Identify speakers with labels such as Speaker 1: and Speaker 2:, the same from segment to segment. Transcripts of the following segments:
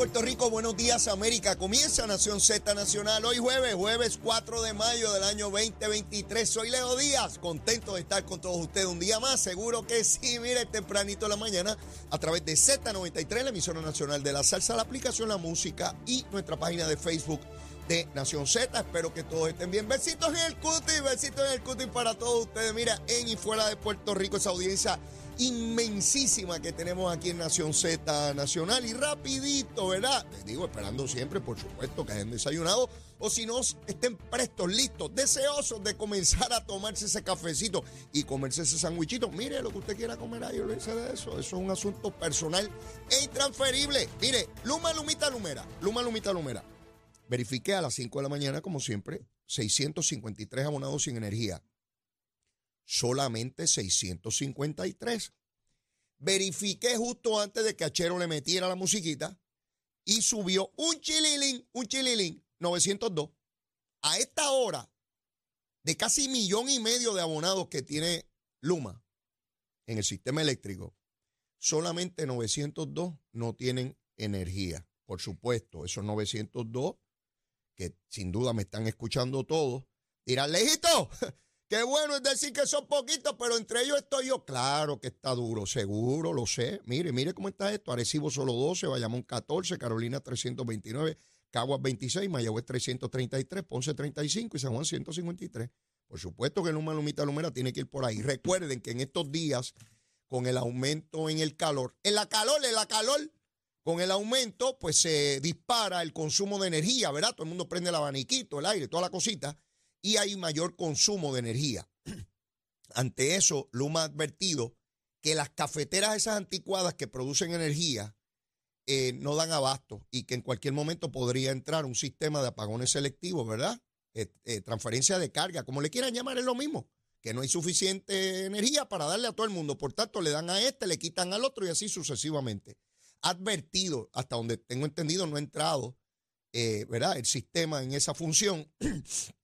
Speaker 1: Puerto Rico, buenos días América. Comienza Nación Z Nacional hoy jueves, jueves 4 de mayo del año 2023. Soy Leo Díaz, contento de estar con todos ustedes un día más. Seguro que sí, mire, tempranito de la mañana a través de Z93, la emisora nacional de la salsa, la aplicación La Música y nuestra página de Facebook de Nación Z. Espero que todos estén bien. Besitos en el cutis, besitos en el cutis para todos ustedes. Mira, en y fuera de Puerto Rico, esa audiencia inmensísima que tenemos aquí en Nación Z Nacional. Y rapidito, ¿verdad? Les digo, esperando siempre, por supuesto, que hayan desayunado. O si no, estén prestos, listos, deseosos de comenzar a tomarse ese cafecito y comerse ese sandwichito. Mire lo que usted quiera comer ahí, olvídese de eso. Eso es un asunto personal e intransferible. Mire, Luma, Lumita, Lumera. Luma, Lumita, Lumera. Verifiqué a las 5 de la mañana, como siempre, 653 abonados sin energía. Solamente 653. Verifiqué justo antes de que Achero le metiera la musiquita y subió un chililín, un chililín, 902. A esta hora, de casi millón y medio de abonados que tiene Luma en el sistema eléctrico, solamente 902 no tienen energía. Por supuesto, esos 902 que sin duda me están escuchando todos, dirán, lejito, qué bueno es decir que son poquitos, pero entre ellos estoy yo. Claro que está duro, seguro, lo sé. Mire, mire cómo está esto. Arecibo solo 12, Bayamón 14, Carolina 329, Caguas 26, Mayagüez 333, Ponce 35 y San Juan 153. Por supuesto que Luma Lumita Lumera tiene que ir por ahí. Recuerden que en estos días, con el aumento en el calor, en la calor, en la calor, con el aumento, pues se dispara el consumo de energía, ¿verdad? Todo el mundo prende el abaniquito, el aire, toda la cosita, y hay mayor consumo de energía. Ante eso, Luma ha advertido que las cafeteras esas anticuadas que producen energía eh, no dan abasto y que en cualquier momento podría entrar un sistema de apagones selectivos, ¿verdad? Eh, eh, transferencia de carga, como le quieran llamar, es lo mismo, que no hay suficiente energía para darle a todo el mundo. Por tanto, le dan a este, le quitan al otro y así sucesivamente advertido, hasta donde tengo entendido, no ha entrado, ¿verdad? El sistema en esa función,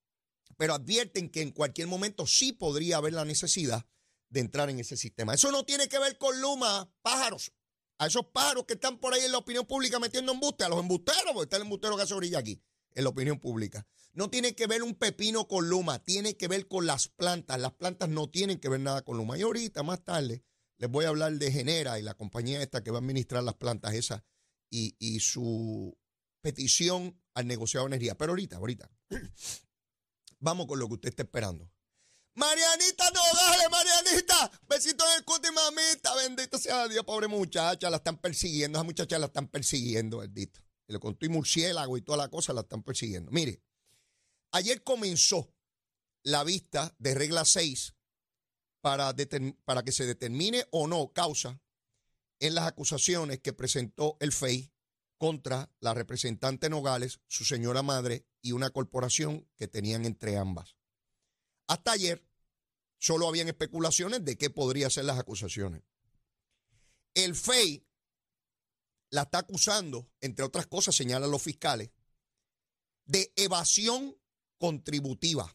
Speaker 1: pero advierten que en cualquier momento sí podría haber la necesidad de entrar en ese sistema. Eso no tiene que ver con Luma, pájaros. A esos pájaros que están por ahí en la opinión pública metiendo embuste, a los embusteros, porque está el embustero que se orilla aquí, en la opinión pública. No tiene que ver un pepino con Luma, tiene que ver con las plantas. Las plantas no tienen que ver nada con Luma. Y ahorita, más tarde, les voy a hablar de Genera y la compañía esta que va a administrar las plantas esas y, y su petición al negociado de energía. Pero ahorita, ahorita, vamos con lo que usted está esperando. Marianita Nogales, Marianita, besito en el cuti, mamita, bendito sea Dios, pobre muchacha, la están persiguiendo, esa muchacha la están persiguiendo, bendito. Y le contó y murciélago y toda la cosa la están persiguiendo. Mire, ayer comenzó la vista de regla 6 para, para que se determine o no causa en las acusaciones que presentó el FEI contra la representante Nogales, su señora madre y una corporación que tenían entre ambas. Hasta ayer solo habían especulaciones de qué podrían ser las acusaciones. El FEI la está acusando, entre otras cosas, señalan los fiscales, de evasión contributiva.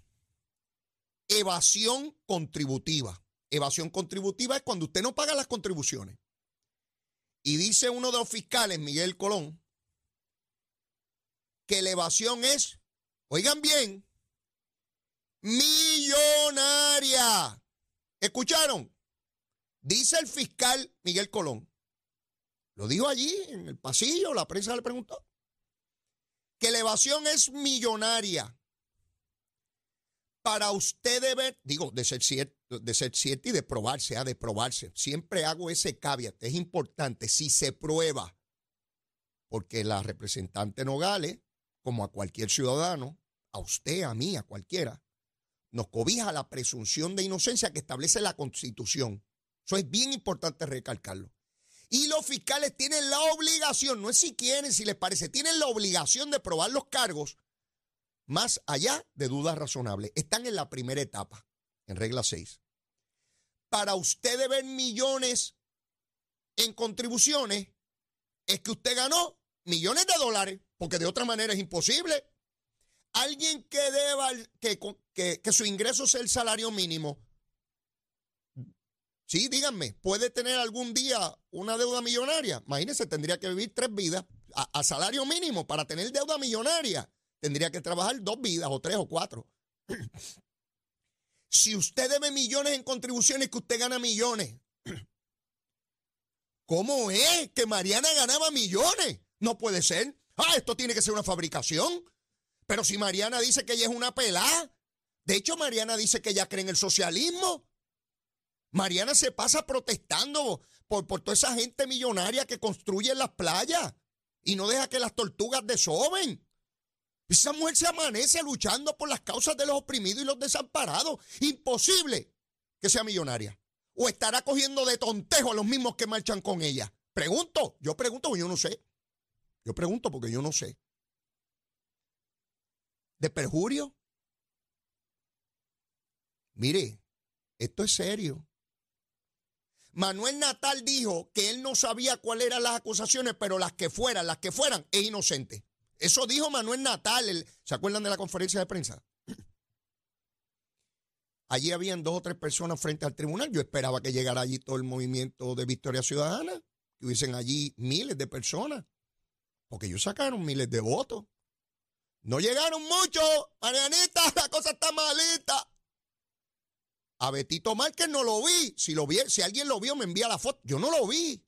Speaker 1: Evasión contributiva. Evasión contributiva es cuando usted no paga las contribuciones. Y dice uno de los fiscales, Miguel Colón, que la evasión es, oigan bien, millonaria. ¿Escucharon? Dice el fiscal Miguel Colón. Lo dijo allí en el pasillo, la prensa le preguntó. Que la evasión es millonaria. Para usted digo, de ser cierto, de ser cierto y de probarse, ha de probarse. Siempre hago ese caveat, es importante, si se prueba, porque la representante Nogales, como a cualquier ciudadano, a usted, a mí, a cualquiera, nos cobija la presunción de inocencia que establece la Constitución. Eso es bien importante recalcarlo. Y los fiscales tienen la obligación, no es si quieren, si les parece, tienen la obligación de probar los cargos más allá de dudas razonables. Están en la primera etapa, en regla 6. Para usted deber millones en contribuciones, es que usted ganó millones de dólares, porque de otra manera es imposible. Alguien que deba, que, que, que su ingreso sea el salario mínimo, Sí, díganme, ¿puede tener algún día una deuda millonaria? Imagínense, tendría que vivir tres vidas a, salario mínimo para tener deuda millonaria. Tendría que trabajar dos vidas o tres o cuatro. si usted debe millones en contribuciones, que usted gana millones. ¿Cómo es que Mariana ganaba millones? No puede ser. Ah, esto tiene que ser una fabricación. Pero si Mariana dice que ella es una pelá, de hecho Mariana dice que ella cree en el socialismo. Mariana se pasa protestando por, por toda esa gente millonaria que construye en las playas y no deja que las tortugas desoben. Esa mujer se amanece luchando por las causas de los oprimidos y los desamparados. Imposible que sea millonaria. O estará cogiendo de tontejo a los mismos que marchan con ella. Pregunto, yo pregunto yo no sé. Yo pregunto porque yo no sé. ¿De perjurio? Mire, esto es serio. Manuel Natal dijo que él no sabía cuáles eran las acusaciones, pero las que fueran, las que fueran, es inocente. Eso dijo Manuel Natal. ¿Se acuerdan de la conferencia de prensa? Allí habían dos o tres personas frente al tribunal. Yo esperaba que llegara allí todo el movimiento de Victoria Ciudadana, que hubiesen allí miles de personas, porque ellos sacaron miles de votos. No llegaron muchos, Marianita, la cosa está malita. A Betito Márquez no lo vi. Si, lo vi. si alguien lo vio, me envía la foto. Yo no lo vi.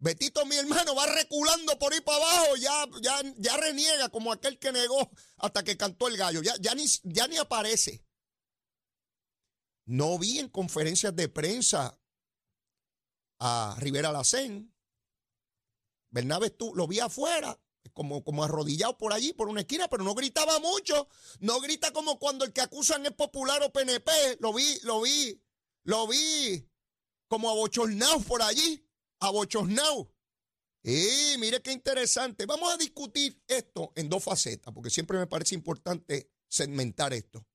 Speaker 1: Betito, mi hermano, va reculando por ahí para abajo, ya, ya, ya reniega como aquel que negó hasta que cantó el gallo. Ya, ya, ni, ya ni aparece. No vi en conferencias de prensa a Rivera Lacén. Bernabe tú lo vi afuera como, como arrodillado por allí, por una esquina, pero no gritaba mucho. No grita como cuando el que acusan es popular o PNP. Lo vi, lo vi, lo vi como abochornado por allí, abochornado. Y mire qué interesante. Vamos a discutir esto en dos facetas, porque siempre me parece importante segmentar esto.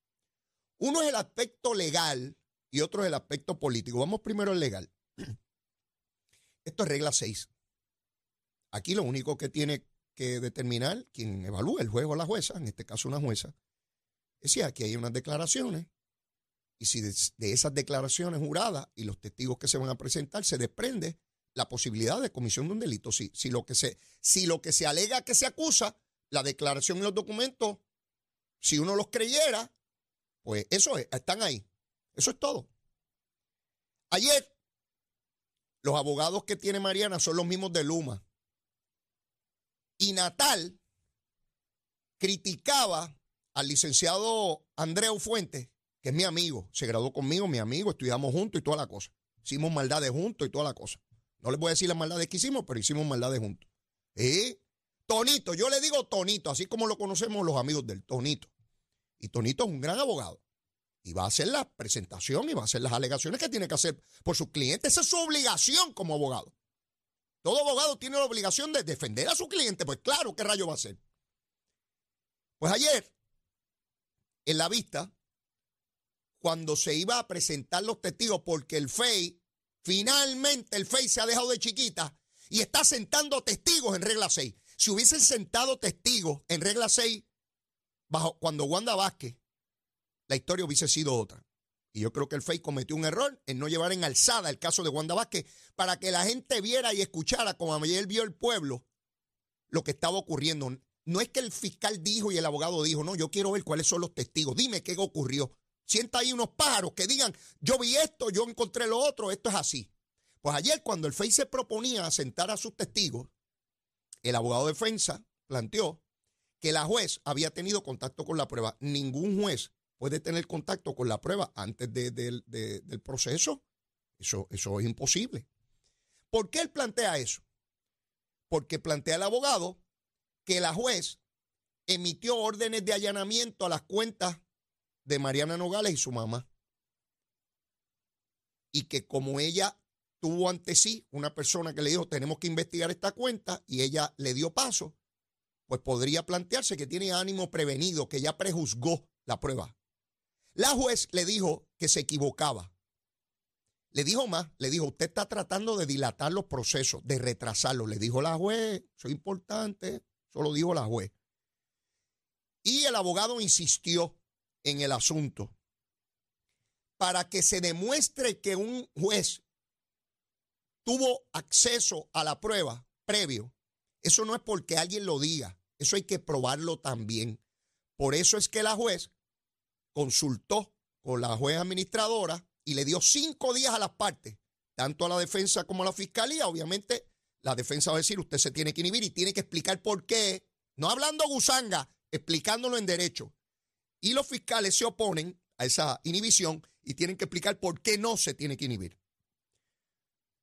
Speaker 1: Uno es el aspecto legal y otro es el aspecto político. Vamos primero al legal. Esto es regla 6. Aquí lo único que tiene que determinar quien evalúa el juego, la jueza, en este caso una jueza, es si aquí hay unas declaraciones y si de, esas declaraciones juradas y los testigos que se van a presentar se desprende la posibilidad de comisión de un delito. Si, si, lo, que se, si lo que se alega que se acusa, la declaración y los documentos, si uno los creyera, pues eso es, están ahí. Eso es todo. Ayer, los abogados que tiene Mariana son los mismos de Luma. Y Natal criticaba al licenciado Andreu Fuentes, que es mi amigo, se graduó conmigo, mi amigo, estudiamos juntos y toda la cosa. Hicimos maldades juntos y toda la cosa. No les voy a decir las maldades que hicimos, pero hicimos maldades juntos. ¿Eh? Tonito, yo le digo Tonito, así como lo conocemos los amigos del Tonito. Y Tonito es un gran abogado. Y va a hacer la presentación y va a hacer las alegaciones que tiene que hacer por sus clientes. Esa es su obligación como abogado. Todo abogado tiene la obligación de defender a su cliente, pues claro, ¿qué rayo va a hacer? Pues ayer, en la vista, cuando se iba a presentar los testigos, porque el FEI, finalmente el FEI se ha dejado de chiquita y está sentando testigos en regla 6. Si hubiesen sentado testigos en regla 6, bajo, cuando Wanda Vázquez, la historia hubiese sido otra. Y yo creo que el FEI cometió un error en no llevar en alzada el caso de Wanda Vázquez para que la gente viera y escuchara, como ayer vio el pueblo, lo que estaba ocurriendo. No es que el fiscal dijo y el abogado dijo, no, yo quiero ver cuáles son los testigos. Dime qué ocurrió. Sienta ahí unos pájaros que digan, yo vi esto, yo encontré lo otro, esto es así. Pues ayer cuando el FEI se proponía sentar a sus testigos, el abogado de defensa planteó que la juez había tenido contacto con la prueba. Ningún juez puede tener contacto con la prueba antes del proceso. Eso, eso es imposible. ¿Por qué él plantea eso? Porque plantea el abogado que la juez emitió órdenes de allanamiento a las cuentas de Mariana Nogales y su mamá. Y que como ella tuvo ante sí una persona que le dijo tenemos que investigar esta cuenta y ella le dio paso, pues podría plantearse que tiene ánimo prevenido, que ya prejuzgó la prueba. La juez le dijo que se equivocaba. Le dijo más, le dijo, usted está tratando de dilatar los procesos, de retrasarlos. Le dijo la juez, eso es importante, eso lo dijo la juez. Y el abogado insistió en el asunto para que se demuestre que un juez tuvo acceso a la prueba previo. Eso no es porque alguien lo diga, eso hay que probarlo también. Por eso es que la juez consultó con la juez administradora y le dio cinco días a las partes, tanto a la defensa como a la fiscalía. Obviamente, la defensa va a decir, usted se tiene que inhibir y tiene que explicar por qué, no hablando gusanga, explicándolo en derecho. Y los fiscales se oponen a esa inhibición y tienen que explicar por qué no se tiene que inhibir.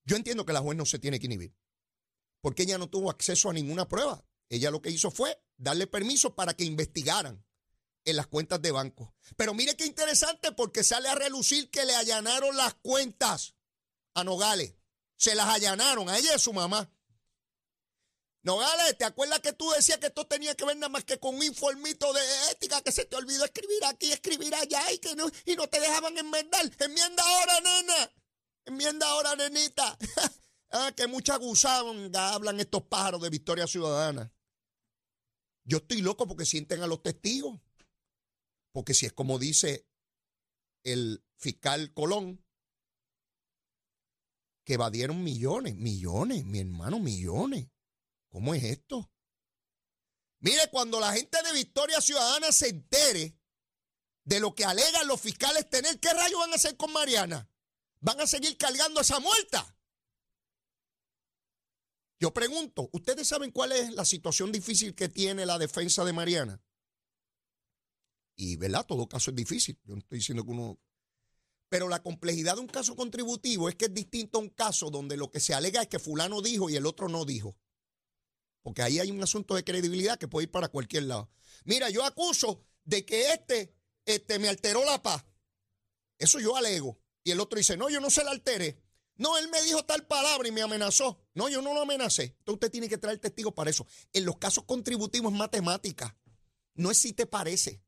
Speaker 1: Yo entiendo que la juez no se tiene que inhibir, porque ella no tuvo acceso a ninguna prueba. Ella lo que hizo fue darle permiso para que investigaran en las cuentas de banco. Pero mire qué interesante porque sale a relucir que le allanaron las cuentas a Nogales. Se las allanaron a ella y a su mamá. Nogales, ¿te acuerdas que tú decías que esto tenía que ver nada más que con un informito de ética que se te olvidó escribir aquí, escribir allá y que no, y no te dejaban enmendar? Enmienda ahora, nena. Enmienda ahora, nenita. ah, que mucha gusanga hablan estos pájaros de Victoria Ciudadana. Yo estoy loco porque sienten a los testigos. Porque si es como dice el fiscal Colón, que evadieron millones, millones, mi hermano, millones. ¿Cómo es esto? Mire, cuando la gente de Victoria Ciudadana se entere de lo que alegan los fiscales tener, ¿qué rayos van a hacer con Mariana? ¿Van a seguir cargando esa muerta? Yo pregunto, ¿ustedes saben cuál es la situación difícil que tiene la defensa de Mariana? Y, ¿verdad? Todo caso es difícil. Yo no estoy diciendo que uno... Pero la complejidad de un caso contributivo es que es distinto a un caso donde lo que se alega es que fulano dijo y el otro no dijo. Porque ahí hay un asunto de credibilidad que puede ir para cualquier lado. Mira, yo acuso de que este, este me alteró la paz. Eso yo alego. Y el otro dice, no, yo no se la alteré. No, él me dijo tal palabra y me amenazó. No, yo no lo amenacé. Entonces usted tiene que traer testigos para eso. En los casos contributivos es matemática. No es si te parece.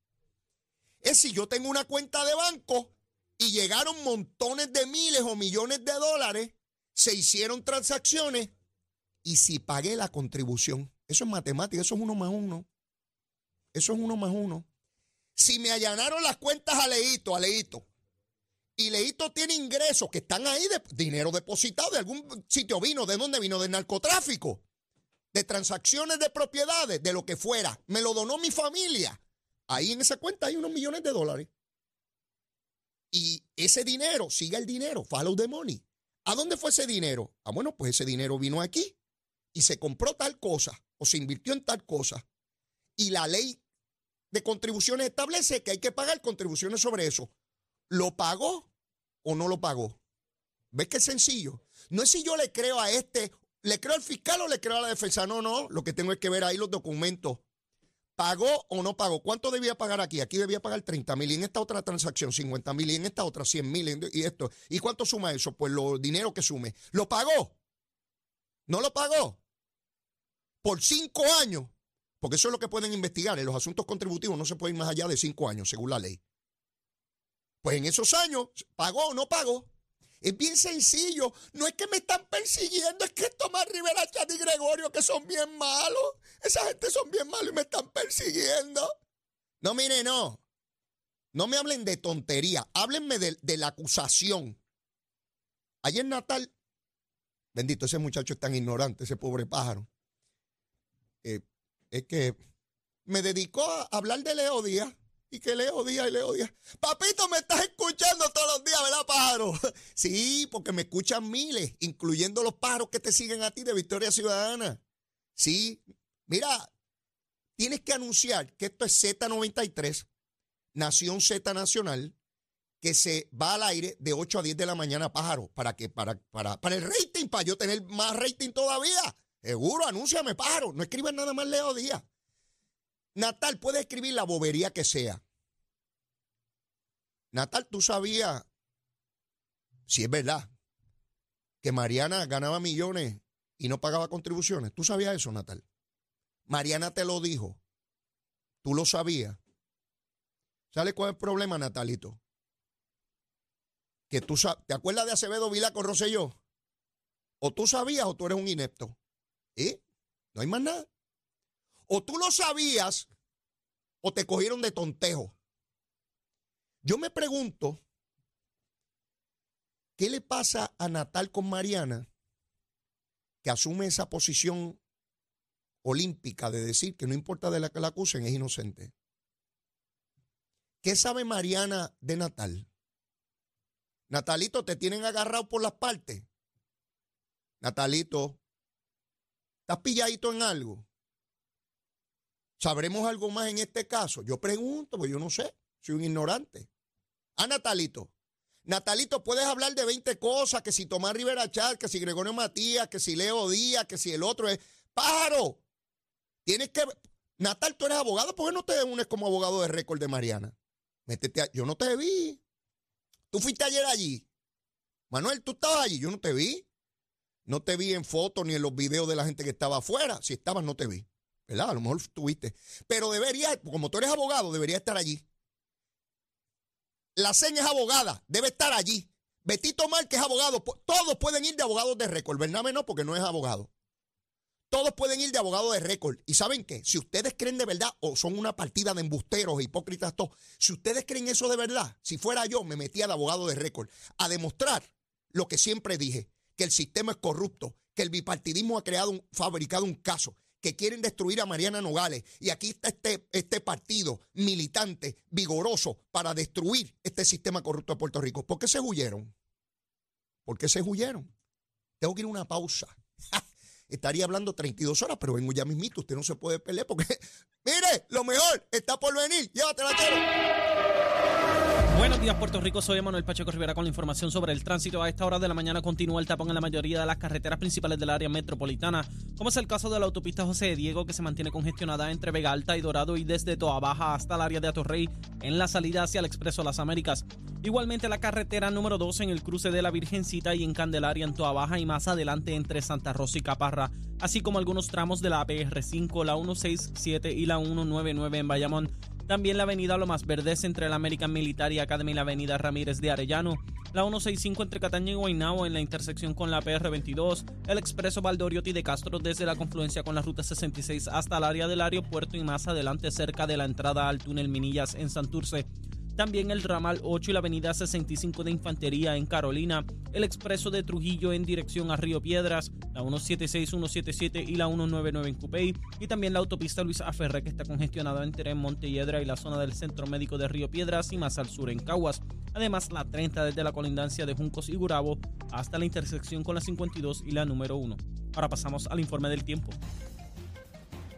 Speaker 1: Es si yo tengo una cuenta de banco y llegaron montones de miles o millones de dólares, se hicieron transacciones y si pagué la contribución. Eso es matemática, eso es uno más uno. Eso es uno más uno. Si me allanaron las cuentas a Leito, a Leito, y Leito tiene ingresos que están ahí de dinero depositado de algún sitio vino. ¿De dónde vino? Del narcotráfico, de transacciones de propiedades, de lo que fuera. Me lo donó mi familia. Ahí en esa cuenta hay unos millones de dólares. Y ese dinero, siga el dinero, follow the money. ¿A dónde fue ese dinero? Ah, bueno, pues ese dinero vino aquí y se compró tal cosa o se invirtió en tal cosa. Y la ley de contribuciones establece que hay que pagar contribuciones sobre eso. ¿Lo pagó o no lo pagó? ¿Ves qué sencillo? No es si yo le creo a este, le creo al fiscal o le creo a la defensa. No, no, lo que tengo es que ver ahí los documentos. ¿Pagó o no pagó? ¿Cuánto debía pagar aquí? Aquí debía pagar 30 mil y en esta otra transacción 50 mil y en esta otra 100 mil y esto. ¿Y cuánto suma eso? Pues lo dinero que sume. ¿Lo pagó? ¿No lo pagó? Por cinco años. Porque eso es lo que pueden investigar. En los asuntos contributivos no se puede ir más allá de cinco años, según la ley. Pues en esos años, ¿pagó o no pagó? Es bien sencillo. No es que me están persiguiendo, es que Tomás Rivera, Chat y Gregorio, que son bien malos. Esa gente son bien malos y me están persiguiendo. No, mire, no. No me hablen de tontería. Háblenme de, la acusación. Ayer Natal, bendito, ese muchacho es tan ignorante, ese pobre pájaro. Eh, es que me dedicó a hablar de Leo Díaz y que leo día y leo día. Papito, me estás escuchando todos los días, ¿verdad, pájaro? Sí, porque me escuchan miles, incluyendo los pájaros que te siguen a ti de Victoria Ciudadana. Sí, mira, tienes que anunciar que esto es Z93, Nación Z Nacional, que se va al aire de 8 a 10 de la mañana, pájaro, para que, para, para, para el rating, para yo tener más rating todavía. Seguro, anúnciame, pájaro. No escribas nada más Leo Díaz. Natal puede escribir la bobería que sea. Natal, tú sabías, si es verdad, que Mariana ganaba millones y no pagaba contribuciones. ¿Tú sabías eso, Natal? Mariana te lo dijo. ¿Tú lo sabías? ¿Sale cuál es el problema, Natalito? Que tú ¿Te acuerdas de Acevedo Vila con? O tú sabías o tú eres un inepto. ¿Y? No hay más nada. O tú lo sabías o te cogieron de tontejo. Yo me pregunto, ¿qué le pasa a Natal con Mariana que asume esa posición olímpica de decir que no importa de la que la acusen, es inocente? ¿Qué sabe Mariana de Natal? Natalito, te tienen agarrado por las partes. Natalito, ¿estás pilladito en algo? ¿Sabremos algo más en este caso? Yo pregunto, pues yo no sé, soy un ignorante. A ah, Natalito. Natalito, puedes hablar de 20 cosas, que si Tomás Rivera que si Gregorio Matías, que si Leo Díaz, que si el otro es... ¡Pájaro! Tienes que... Natal, tú eres abogado, ¿por qué no te unes como abogado de récord de Mariana? Métete Yo no te vi. Tú fuiste ayer allí. Manuel, tú estabas allí, yo no te vi. No te vi en fotos ni en los videos de la gente que estaba afuera. Si estabas, no te vi. ¿Verdad? A lo mejor estuviste. Pero debería, como tú eres abogado, debería estar allí. La seña es abogada, debe estar allí. Betito Mal, que es abogado, todos pueden ir de abogados de récord. Bername no, porque no es abogado. Todos pueden ir de abogado de récord. ¿Y saben qué? Si ustedes creen de verdad o son una partida de embusteros, e hipócritas, todos, si ustedes creen eso de verdad, si fuera yo, me metía de abogado de récord a demostrar lo que siempre dije, que el sistema es corrupto, que el bipartidismo ha creado un, fabricado un caso, que quieren destruir a Mariana Nogales. Y aquí está este, este partido militante, vigoroso, para destruir este sistema corrupto de Puerto Rico. ¿Por qué se huyeron? ¿Por qué se huyeron? Tengo que ir a una pausa. Estaría hablando 32 horas, pero vengo ya mismito. Usted no se puede pelear porque, mire, lo mejor está por venir. Llévatela, chero.
Speaker 2: Buenos días, Puerto Rico. Soy Manuel Pacheco Rivera con la información sobre el tránsito. A esta hora de la mañana continúa el tapón en la mayoría de las carreteras principales del área metropolitana, como es el caso de la autopista José Diego, que se mantiene congestionada entre Vega Alta y Dorado y desde Toa Baja hasta el área de Atorrey en la salida hacia el Expreso Las Américas. Igualmente la carretera número 2 en el cruce de la Virgencita y en Candelaria en Toa Baja y más adelante entre Santa Rosa y Caparra, así como algunos tramos de la PR5, la 167 y la 199 en Bayamón también la avenida Lomas Verdes entre la American Military Academy y la avenida Ramírez de Arellano. La 165 entre Cataña y Guaynabo en la intersección con la PR22. El expreso Valdoriotti de Castro desde la confluencia con la ruta 66 hasta el área del aeropuerto y más adelante cerca de la entrada al túnel Minillas en Santurce. También el ramal 8 y la avenida 65 de Infantería en Carolina, el expreso de Trujillo en dirección a Río Piedras, la 176, 177 y la 199 en Cupey, y también la autopista Luis Aferre que está congestionada entre Montelledra y la zona del Centro Médico de Río Piedras y más al sur en Caguas. Además, la 30 desde la colindancia de Juncos y Gurabo hasta la intersección con la 52 y la número 1. Ahora pasamos al informe del tiempo.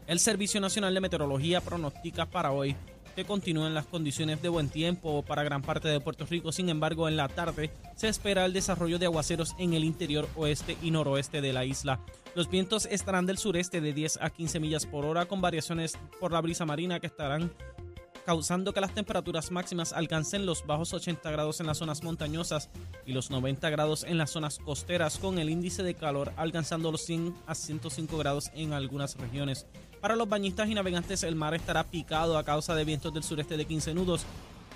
Speaker 2: El Servicio Nacional de Meteorología pronostica para hoy que continúen las condiciones de buen tiempo para gran parte de Puerto Rico. Sin embargo, en la tarde se espera el desarrollo de aguaceros en el interior oeste y noroeste de la isla. Los vientos estarán del sureste de 10 a 15 millas por hora con variaciones por la brisa marina que estarán causando que las temperaturas máximas alcancen los bajos 80 grados en las zonas montañosas y los 90 grados en las zonas costeras, con el índice de calor alcanzando los 100 a 105 grados en algunas regiones. Para los bañistas y navegantes el mar estará picado a causa de vientos del sureste de 15 nudos.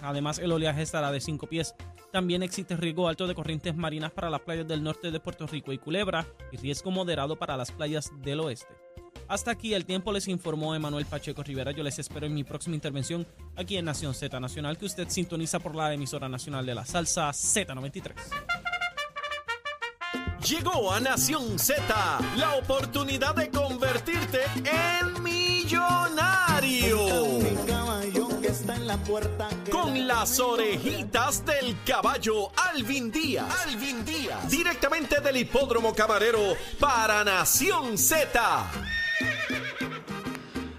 Speaker 2: Además el oleaje estará de 5 pies. También existe riesgo alto de corrientes marinas para las playas del norte de Puerto Rico y Culebra y riesgo moderado para las playas del oeste. Hasta aquí el tiempo les informó Emanuel Pacheco Rivera. Yo les espero en mi próxima intervención aquí en Nación Z Nacional que usted sintoniza por la emisora nacional de la salsa Z93.
Speaker 3: Llegó a Nación Z la oportunidad de convertirte en millonario. Con las orejitas del caballo Alvin Díaz. Alvin Díaz. Directamente del hipódromo camarero para Nación Z.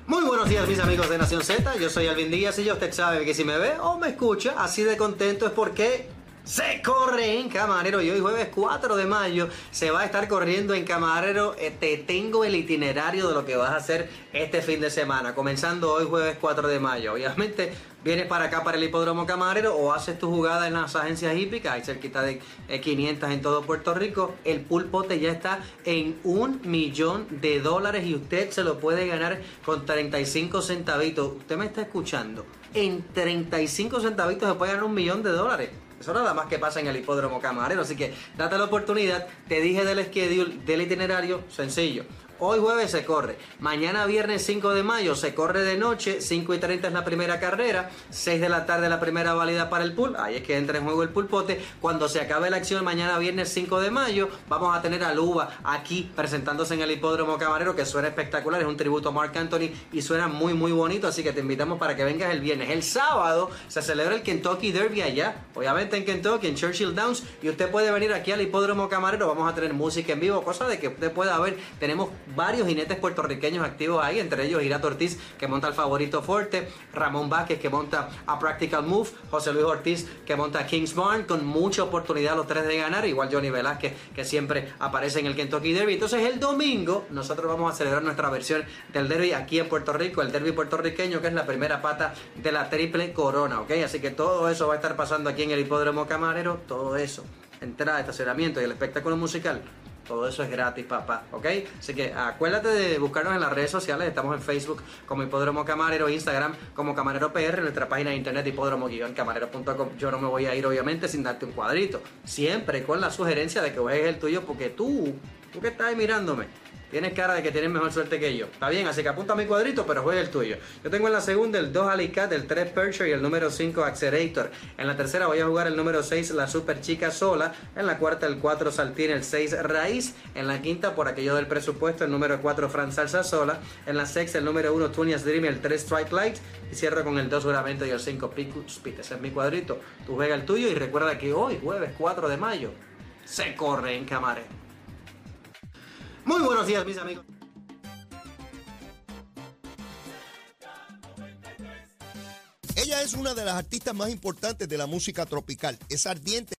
Speaker 4: Muy buenos días mis amigos de Nación Z, yo soy Alvin Díaz y yo usted sabe que si me ve o me escucha así de contento es porque se corre en Camarero y hoy jueves 4 de mayo se va a estar corriendo en Camarero. Eh, te tengo el itinerario de lo que vas a hacer este fin de semana, comenzando hoy jueves 4 de mayo. Obviamente vienes para acá para el hipódromo Camarero o haces tu jugada en las agencias hípicas, hay cerquita de 500 eh, en todo Puerto Rico. El pulpote ya está en un millón de dólares y usted se lo puede ganar con 35 centavitos. Usted me está escuchando. En 35 centavitos se puede ganar un millón de dólares. Eso nada más que pasa en el hipódromo camarero. Así que date la oportunidad. Te dije del schedule, del itinerario, sencillo. Hoy jueves se corre. Mañana viernes 5 de mayo se corre de noche. 5 y 30 es la primera carrera. 6 de la tarde la primera válida para el pool. Ahí es que entra en juego el pulpote. Cuando se acabe la acción mañana viernes 5 de mayo vamos a tener a Luba aquí presentándose en el hipódromo camarero que suena espectacular. Es un tributo a Mark Anthony y suena muy muy bonito. Así que te invitamos para que vengas el viernes. El sábado se celebra el Kentucky Derby allá. Obviamente en Kentucky, en Churchill Downs. Y usted puede venir aquí al hipódromo camarero. Vamos a tener música en vivo. Cosa de que usted pueda ver. Tenemos varios jinetes puertorriqueños activos ahí, entre ellos Irato Ortiz, que monta el favorito fuerte, Ramón Vázquez, que monta a Practical Move, José Luis Ortiz, que monta a Kings Barn, con mucha oportunidad los tres de ganar, igual Johnny Velázquez, que siempre aparece en el Kentucky Derby. Entonces el domingo nosotros vamos a celebrar nuestra versión del derby aquí en Puerto Rico, el derby puertorriqueño, que es la primera pata de la triple corona, ¿ok? Así que todo eso va a estar pasando aquí en el Hipódromo Camarero, todo eso entrada, estacionamiento y el espectáculo musical todo eso es gratis, papá, ¿ok? Así que acuérdate de buscarnos en las redes sociales. Estamos en Facebook como Hipódromo Camarero, Instagram como Camarero PR, nuestra página de internet hipódromo-camarero.com. Yo no me voy a ir, obviamente, sin darte un cuadrito. Siempre con la sugerencia de que juegues el tuyo, porque tú, tú que estás mirándome, Tienes cara de que tienes mejor suerte que yo. Está bien, así que apunta a mi cuadrito, pero juega el tuyo. Yo tengo en la segunda el 2 Alicat, el 3 Percher y el número 5 Accelerator. En la tercera voy a jugar el número 6 la Super Chica Sola. En la cuarta el 4 Saltín, el 6 Raíz. En la quinta, por aquello del presupuesto, el número 4 Fran Salsa Sola. En la sexta el número 1 Tunias Dream el 3 Strike Light. Y cierro con el 2 Juramento y el 5 Picus Speed. Ese es mi cuadrito. Tú juega el tuyo y recuerda que hoy, jueves 4 de mayo, se corre en Camare. Muy buenos días, mis amigos.
Speaker 1: Ella es una de las artistas más importantes de la música tropical. Es ardiente.